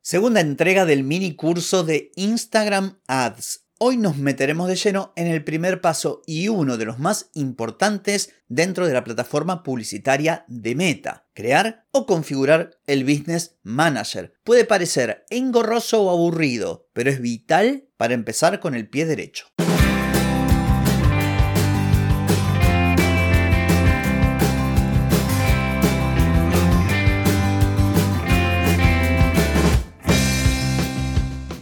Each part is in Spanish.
Segunda entrega del mini curso de Instagram Ads. Hoy nos meteremos de lleno en el primer paso y uno de los más importantes dentro de la plataforma publicitaria de Meta, crear o configurar el Business Manager. Puede parecer engorroso o aburrido, pero es vital para empezar con el pie derecho.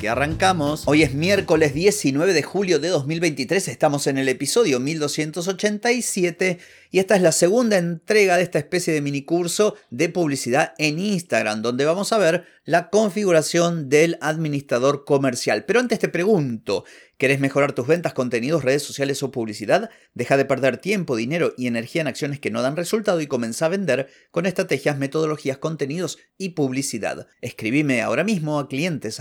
que arrancamos. Hoy es miércoles 19 de julio de 2023, estamos en el episodio 1287 y esta es la segunda entrega de esta especie de minicurso de publicidad en Instagram, donde vamos a ver la configuración del administrador comercial. Pero antes te pregunto, ¿Querés mejorar tus ventas, contenidos, redes sociales o publicidad? Deja de perder tiempo, dinero y energía en acciones que no dan resultado y comienza a vender con estrategias, metodologías, contenidos y publicidad. Escribime ahora mismo a clientes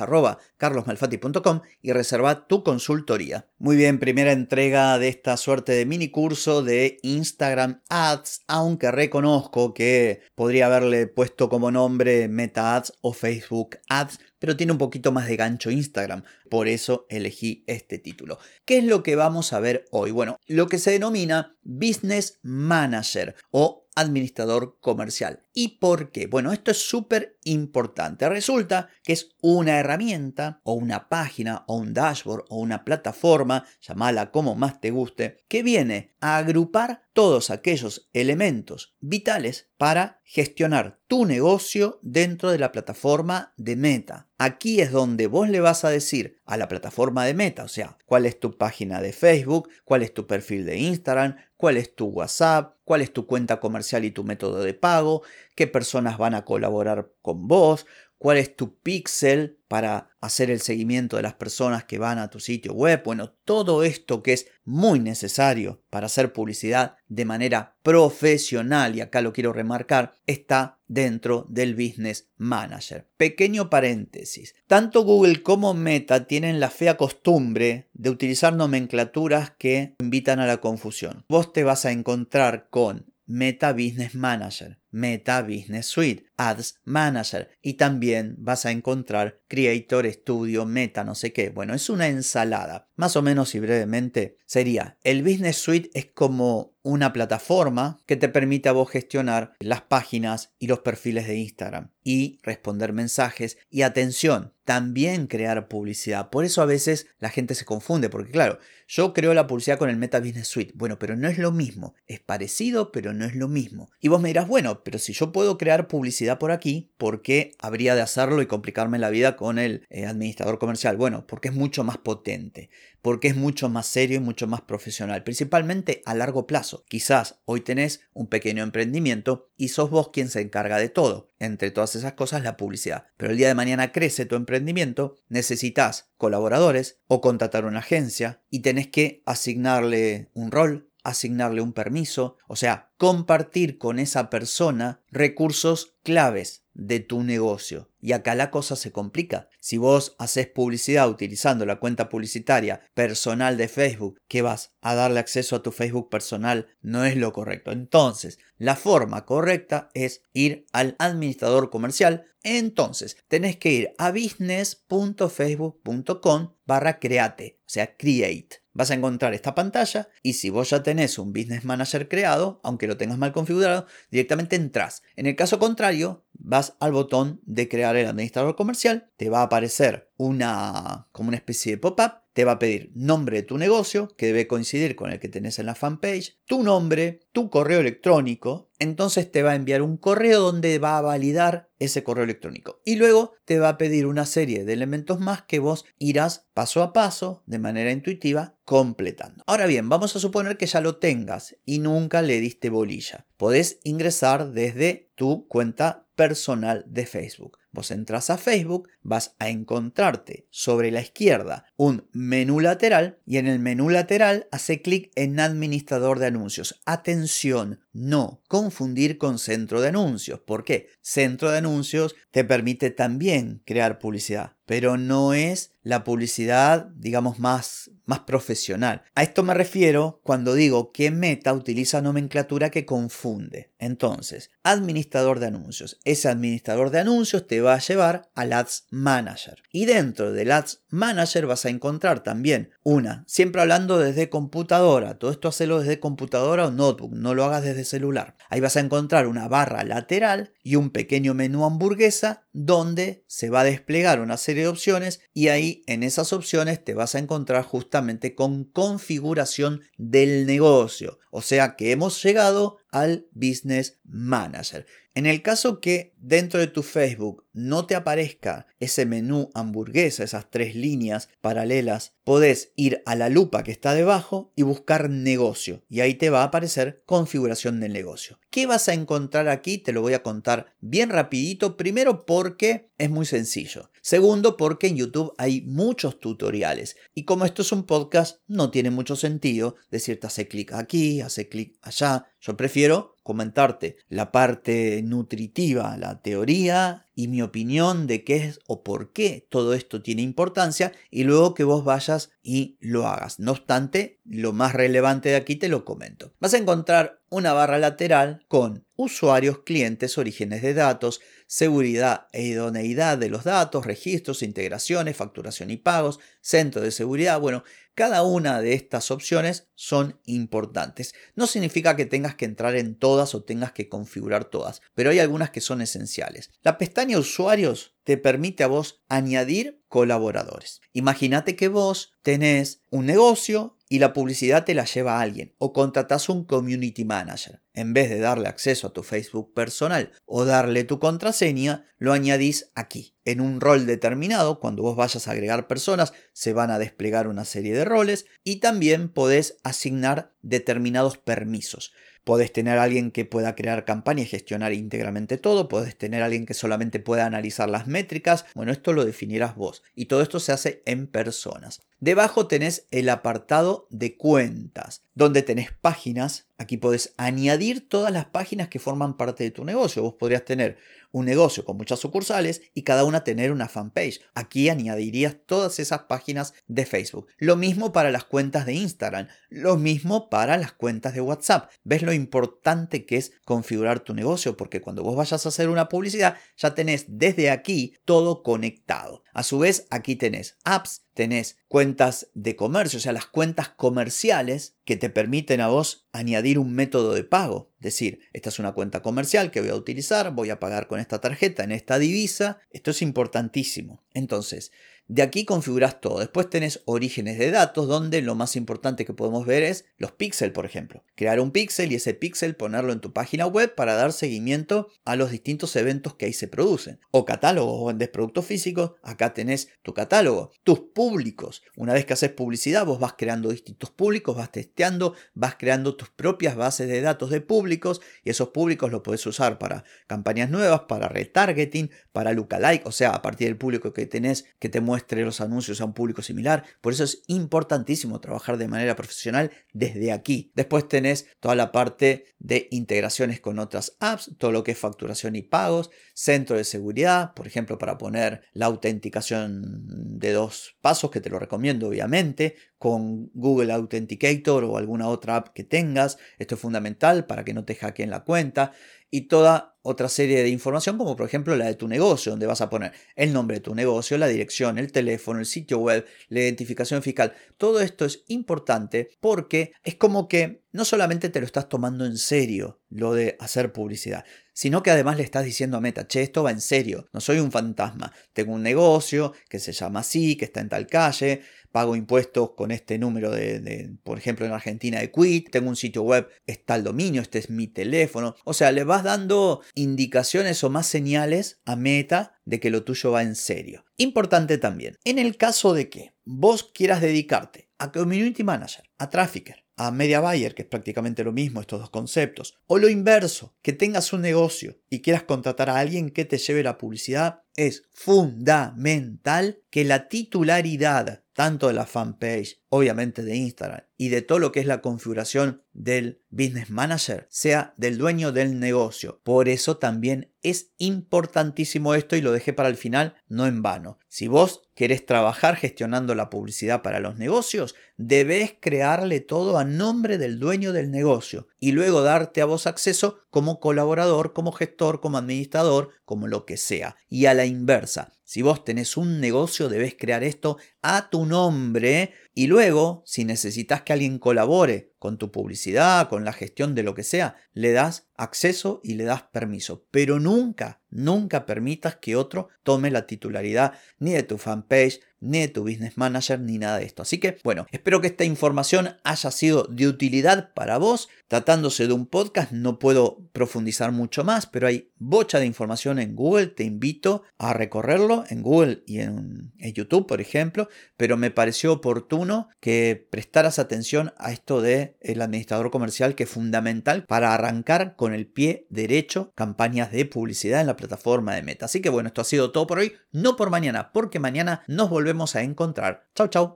y reserva tu consultoría. Muy bien, primera entrega de esta suerte de mini curso de Instagram Ads, aunque reconozco que podría haberle puesto como nombre Meta Ads o Facebook Ads pero tiene un poquito más de gancho Instagram. Por eso elegí este título. ¿Qué es lo que vamos a ver hoy? Bueno, lo que se denomina Business Manager o administrador comercial. ¿Y por qué? Bueno, esto es súper importante. Resulta que es una herramienta o una página o un dashboard o una plataforma, llamala como más te guste, que viene a agrupar todos aquellos elementos vitales para gestionar tu negocio dentro de la plataforma de Meta. Aquí es donde vos le vas a decir a la plataforma de Meta, o sea, cuál es tu página de Facebook, cuál es tu perfil de Instagram, cuál es tu WhatsApp, cuál es tu cuenta comercial y tu método de pago, qué personas van a colaborar con vos, cuál es tu pixel para hacer el seguimiento de las personas que van a tu sitio web. Bueno, todo esto que es muy necesario para hacer publicidad de manera profesional, y acá lo quiero remarcar, está dentro del Business Manager. Pequeño paréntesis. Tanto Google como Meta tienen la fea costumbre de utilizar nomenclaturas que invitan a la confusión. Vos te vas a encontrar con Meta Business Manager, Meta Business Suite, Ads Manager y también vas a encontrar Creator Studio, Meta, no sé qué. Bueno, es una ensalada. Más o menos y brevemente sería, el Business Suite es como una plataforma que te permite a vos gestionar las páginas y los perfiles de Instagram y responder mensajes y atención, también crear publicidad. Por eso a veces la gente se confunde, porque claro, yo creo la publicidad con el Meta Business Suite. Bueno, pero no es lo mismo. Es parecido, pero no es lo mismo. Y vos me dirás, bueno, pero si yo puedo crear publicidad por aquí, ¿por qué habría de hacerlo y complicarme la vida con el eh, administrador comercial? Bueno, porque es mucho más potente, porque es mucho más serio y mucho más profesional, principalmente a largo plazo. Quizás hoy tenés un pequeño emprendimiento y sos vos quien se encarga de todo. Entre todas esas cosas, la publicidad. Pero el día de mañana crece tu emprendimiento, necesitas colaboradores o contratar una agencia y tenés que asignarle un rol, asignarle un permiso, o sea, compartir con esa persona recursos claves de tu negocio. Y acá la cosa se complica. Si vos haces publicidad utilizando la cuenta publicitaria personal de Facebook, que vas a darle acceso a tu Facebook personal, no es lo correcto. Entonces, la forma correcta es ir al administrador comercial. Entonces, tenés que ir a business.facebook.com barra create, o sea, create vas a encontrar esta pantalla y si vos ya tenés un Business Manager creado, aunque lo tengas mal configurado, directamente entras. En el caso contrario, vas al botón de crear el administrador comercial, te va a aparecer una como una especie de pop-up, te va a pedir nombre de tu negocio, que debe coincidir con el que tenés en la fanpage, tu nombre, tu correo electrónico, entonces te va a enviar un correo donde va a validar ese correo electrónico. Y luego te va a pedir una serie de elementos más que vos irás paso a paso, de manera intuitiva, completando. Ahora bien, vamos a suponer que ya lo tengas y nunca le diste bolilla. Podés ingresar desde tu cuenta personal de Facebook. Vos entras a Facebook, vas a encontrarte sobre la izquierda un menú lateral y en el menú lateral hace clic en administrador de anuncios. Atención, no confundir con centro de anuncios. ¿Por qué? Centro de anuncios te permite también crear publicidad, pero no es la publicidad, digamos, más, más profesional. A esto me refiero cuando digo que Meta utiliza nomenclatura que confunde. Entonces, administrador de anuncios. Ese administrador de anuncios te va a llevar al Ads Manager. Y dentro del Ads Manager vas a encontrar también una, siempre hablando desde computadora. Todo esto hacelo desde computadora o notebook, no lo hagas desde celular. Ahí vas a encontrar una barra lateral y un pequeño menú hamburguesa donde se va a desplegar una serie de opciones y ahí en esas opciones te vas a encontrar justamente con configuración del negocio. O sea que hemos llegado al Business Manager. En el caso que dentro de tu Facebook no te aparezca ese menú hamburguesa, esas tres líneas paralelas, podés ir a la lupa que está debajo y buscar negocio. Y ahí te va a aparecer configuración del negocio. ¿Qué vas a encontrar aquí? Te lo voy a contar bien rapidito. Primero porque es muy sencillo. Segundo porque en YouTube hay muchos tutoriales. Y como esto es un podcast, no tiene mucho sentido decirte hace clic aquí, hace clic allá. Yo prefiero comentarte la parte nutritiva, la teoría y mi opinión de qué es o por qué todo esto tiene importancia y luego que vos vayas y lo hagas. No obstante, lo más relevante de aquí te lo comento. Vas a encontrar una barra lateral con usuarios, clientes, orígenes de datos, seguridad e idoneidad de los datos, registros, integraciones, facturación y pagos, centro de seguridad. Bueno, cada una de estas opciones son importantes. No significa que tengas que entrar en todas o tengas que configurar todas, pero hay algunas que son esenciales. La pestaña usuarios te permite a vos añadir colaboradores. Imagínate que vos tenés un negocio y la publicidad te la lleva a alguien o contratas un community manager. En vez de darle acceso a tu Facebook personal o darle tu contraseña, lo añadís aquí. En un rol determinado, cuando vos vayas a agregar personas, se van a desplegar una serie de roles y también podés asignar determinados permisos. Podés tener alguien que pueda crear campañas y gestionar íntegramente todo. Podés tener alguien que solamente pueda analizar las métricas. Bueno, esto lo definirás vos. Y todo esto se hace en personas. Debajo tenés el apartado de cuentas, donde tenés páginas. Aquí podés añadir todas las páginas que forman parte de tu negocio. Vos podrías tener un negocio con muchas sucursales y cada una tener una fanpage. Aquí añadirías todas esas páginas de Facebook. Lo mismo para las cuentas de Instagram, lo mismo para las cuentas de WhatsApp. ¿Ves lo importante que es configurar tu negocio? Porque cuando vos vayas a hacer una publicidad, ya tenés desde aquí todo conectado. A su vez, aquí tenés apps, tenés cuentas de comercio, o sea, las cuentas comerciales que te permiten a vos añadir un método de pago. Es decir, esta es una cuenta comercial que voy a utilizar, voy a pagar con esta tarjeta en esta divisa. Esto es importantísimo. Entonces, de aquí configuras todo. Después tenés orígenes de datos, donde lo más importante que podemos ver es los píxeles, por ejemplo. Crear un píxel y ese píxel ponerlo en tu página web para dar seguimiento a los distintos eventos que ahí se producen. O catálogos o vendes productos físicos, acá tenés tu catálogo. Tus públicos. Una vez que haces publicidad, vos vas creando distintos públicos, vas testeando, vas creando tus propias bases de datos de públicos y esos públicos los puedes usar para campañas nuevas, para retargeting, para lookalike, o sea, a partir del público que tenés que te muestra muestre los anuncios a un público similar. Por eso es importantísimo trabajar de manera profesional desde aquí. Después tenés toda la parte de integraciones con otras apps, todo lo que es facturación y pagos, centro de seguridad, por ejemplo, para poner la autenticación de dos pasos, que te lo recomiendo obviamente, con Google Authenticator o alguna otra app que tengas. Esto es fundamental para que no te hackeen la cuenta y toda otra serie de información como por ejemplo la de tu negocio, donde vas a poner el nombre de tu negocio, la dirección, el teléfono, el sitio web, la identificación fiscal. Todo esto es importante porque es como que no solamente te lo estás tomando en serio lo de hacer publicidad, sino que además le estás diciendo a Meta, che, esto va en serio, no soy un fantasma, tengo un negocio que se llama así, que está en tal calle, pago impuestos con este número de, por ejemplo, en Argentina de Quit, tengo un sitio web, está el dominio, este es mi teléfono. O sea, le vas dando indicaciones o más señales a Meta de que lo tuyo va en serio. Importante también, en el caso de que vos quieras dedicarte a Community Manager, a Trafficker, a media buyer, que es prácticamente lo mismo estos dos conceptos. O lo inverso, que tengas un negocio y quieras contratar a alguien que te lleve la publicidad, es fundamental que la titularidad tanto de la fanpage, obviamente de Instagram, y de todo lo que es la configuración del Business Manager, sea del dueño del negocio. Por eso también es importantísimo esto y lo dejé para el final, no en vano. Si vos querés trabajar gestionando la publicidad para los negocios, debes crearle todo a nombre del dueño del negocio y luego darte a vos acceso como colaborador, como gestor, como administrador, como lo que sea. Y a la inversa, si vos tenés un negocio, debes crear esto a tu nombre y luego, si necesitas que alguien colabore con tu publicidad, con la gestión de lo que sea, le das acceso y le das permiso. Pero nunca, nunca permitas que otro tome la titularidad ni de tu fanpage, ni de tu business manager, ni nada de esto. Así que, bueno, espero que esta información haya sido de utilidad para vos. Tratándose de un podcast, no puedo profundizar mucho más, pero hay bocha de información en Google. Te invito a recorrerlo en Google y en, en YouTube, por ejemplo. Pero me pareció oportuno que prestaras atención a esto de el administrador comercial, que es fundamental para arrancar con el pie derecho campañas de publicidad en la plataforma de Meta. Así que bueno, esto ha sido todo por hoy, no por mañana, porque mañana nos volvemos a encontrar. Chau, chau.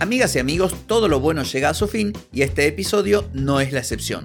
Amigas y amigos, todo lo bueno llega a su fin y este episodio no es la excepción.